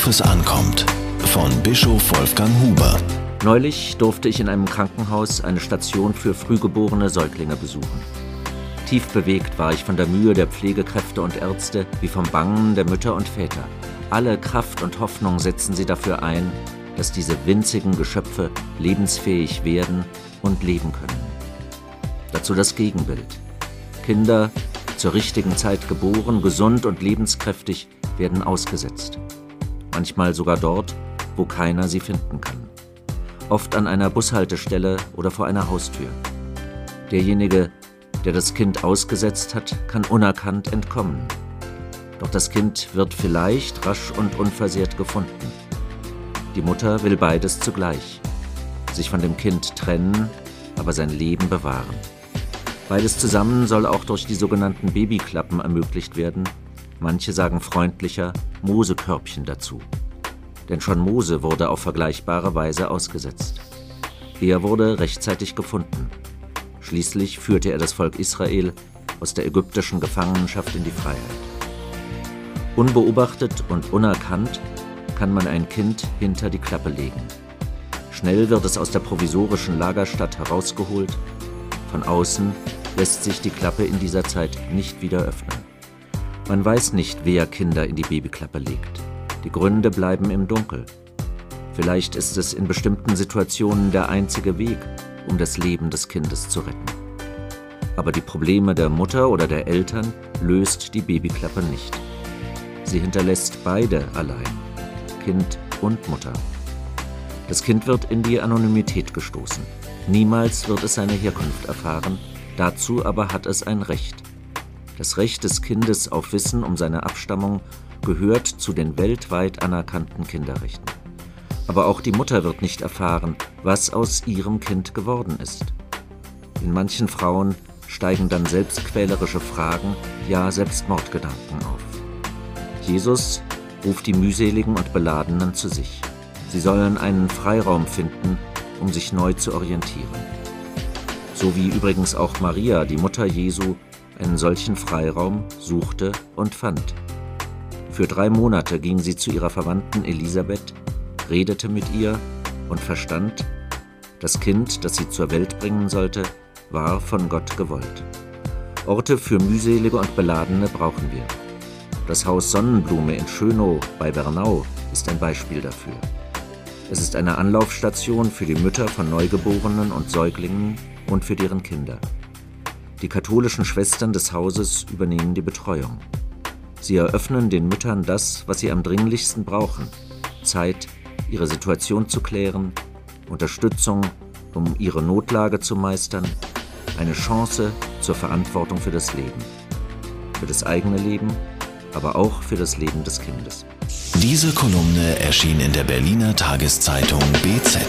Worauf es ankommt. Von Bischof Wolfgang Huber. Neulich durfte ich in einem Krankenhaus eine Station für frühgeborene Säuglinge besuchen. Tief bewegt war ich von der Mühe der Pflegekräfte und Ärzte wie vom Bangen der Mütter und Väter. Alle Kraft und Hoffnung setzen sie dafür ein, dass diese winzigen Geschöpfe lebensfähig werden und leben können. Dazu das Gegenbild. Kinder, zur richtigen Zeit geboren, gesund und lebenskräftig, werden ausgesetzt. Manchmal sogar dort, wo keiner sie finden kann. Oft an einer Bushaltestelle oder vor einer Haustür. Derjenige, der das Kind ausgesetzt hat, kann unerkannt entkommen. Doch das Kind wird vielleicht rasch und unversehrt gefunden. Die Mutter will beides zugleich. Sich von dem Kind trennen, aber sein Leben bewahren. Beides zusammen soll auch durch die sogenannten Babyklappen ermöglicht werden. Manche sagen freundlicher Mosekörbchen dazu. Denn schon Mose wurde auf vergleichbare Weise ausgesetzt. Er wurde rechtzeitig gefunden. Schließlich führte er das Volk Israel aus der ägyptischen Gefangenschaft in die Freiheit. Unbeobachtet und unerkannt kann man ein Kind hinter die Klappe legen. Schnell wird es aus der provisorischen Lagerstadt herausgeholt. Von außen lässt sich die Klappe in dieser Zeit nicht wieder öffnen. Man weiß nicht, wer Kinder in die Babyklappe legt. Die Gründe bleiben im Dunkel. Vielleicht ist es in bestimmten Situationen der einzige Weg, um das Leben des Kindes zu retten. Aber die Probleme der Mutter oder der Eltern löst die Babyklappe nicht. Sie hinterlässt beide allein, Kind und Mutter. Das Kind wird in die Anonymität gestoßen. Niemals wird es seine Herkunft erfahren, dazu aber hat es ein Recht. Das Recht des Kindes auf Wissen um seine Abstammung gehört zu den weltweit anerkannten Kinderrechten. Aber auch die Mutter wird nicht erfahren, was aus ihrem Kind geworden ist. In manchen Frauen steigen dann selbstquälerische Fragen, ja Selbstmordgedanken auf. Jesus ruft die mühseligen und Beladenen zu sich. Sie sollen einen Freiraum finden, um sich neu zu orientieren. So wie übrigens auch Maria, die Mutter Jesu, einen solchen Freiraum suchte und fand. Für drei Monate ging sie zu ihrer Verwandten Elisabeth redete mit ihr und verstand, das Kind, das sie zur Welt bringen sollte, war von Gott gewollt. Orte für mühselige und Beladene brauchen wir. Das Haus Sonnenblume in Schönow bei Bernau ist ein Beispiel dafür. Es ist eine Anlaufstation für die Mütter von Neugeborenen und Säuglingen und für deren Kinder. Die katholischen Schwestern des Hauses übernehmen die Betreuung. Sie eröffnen den Müttern das, was sie am dringlichsten brauchen: Zeit, ihre Situation zu klären, Unterstützung, um ihre Notlage zu meistern, eine Chance zur Verantwortung für das Leben. Für das eigene Leben, aber auch für das Leben des Kindes. Diese Kolumne erschien in der Berliner Tageszeitung BZ.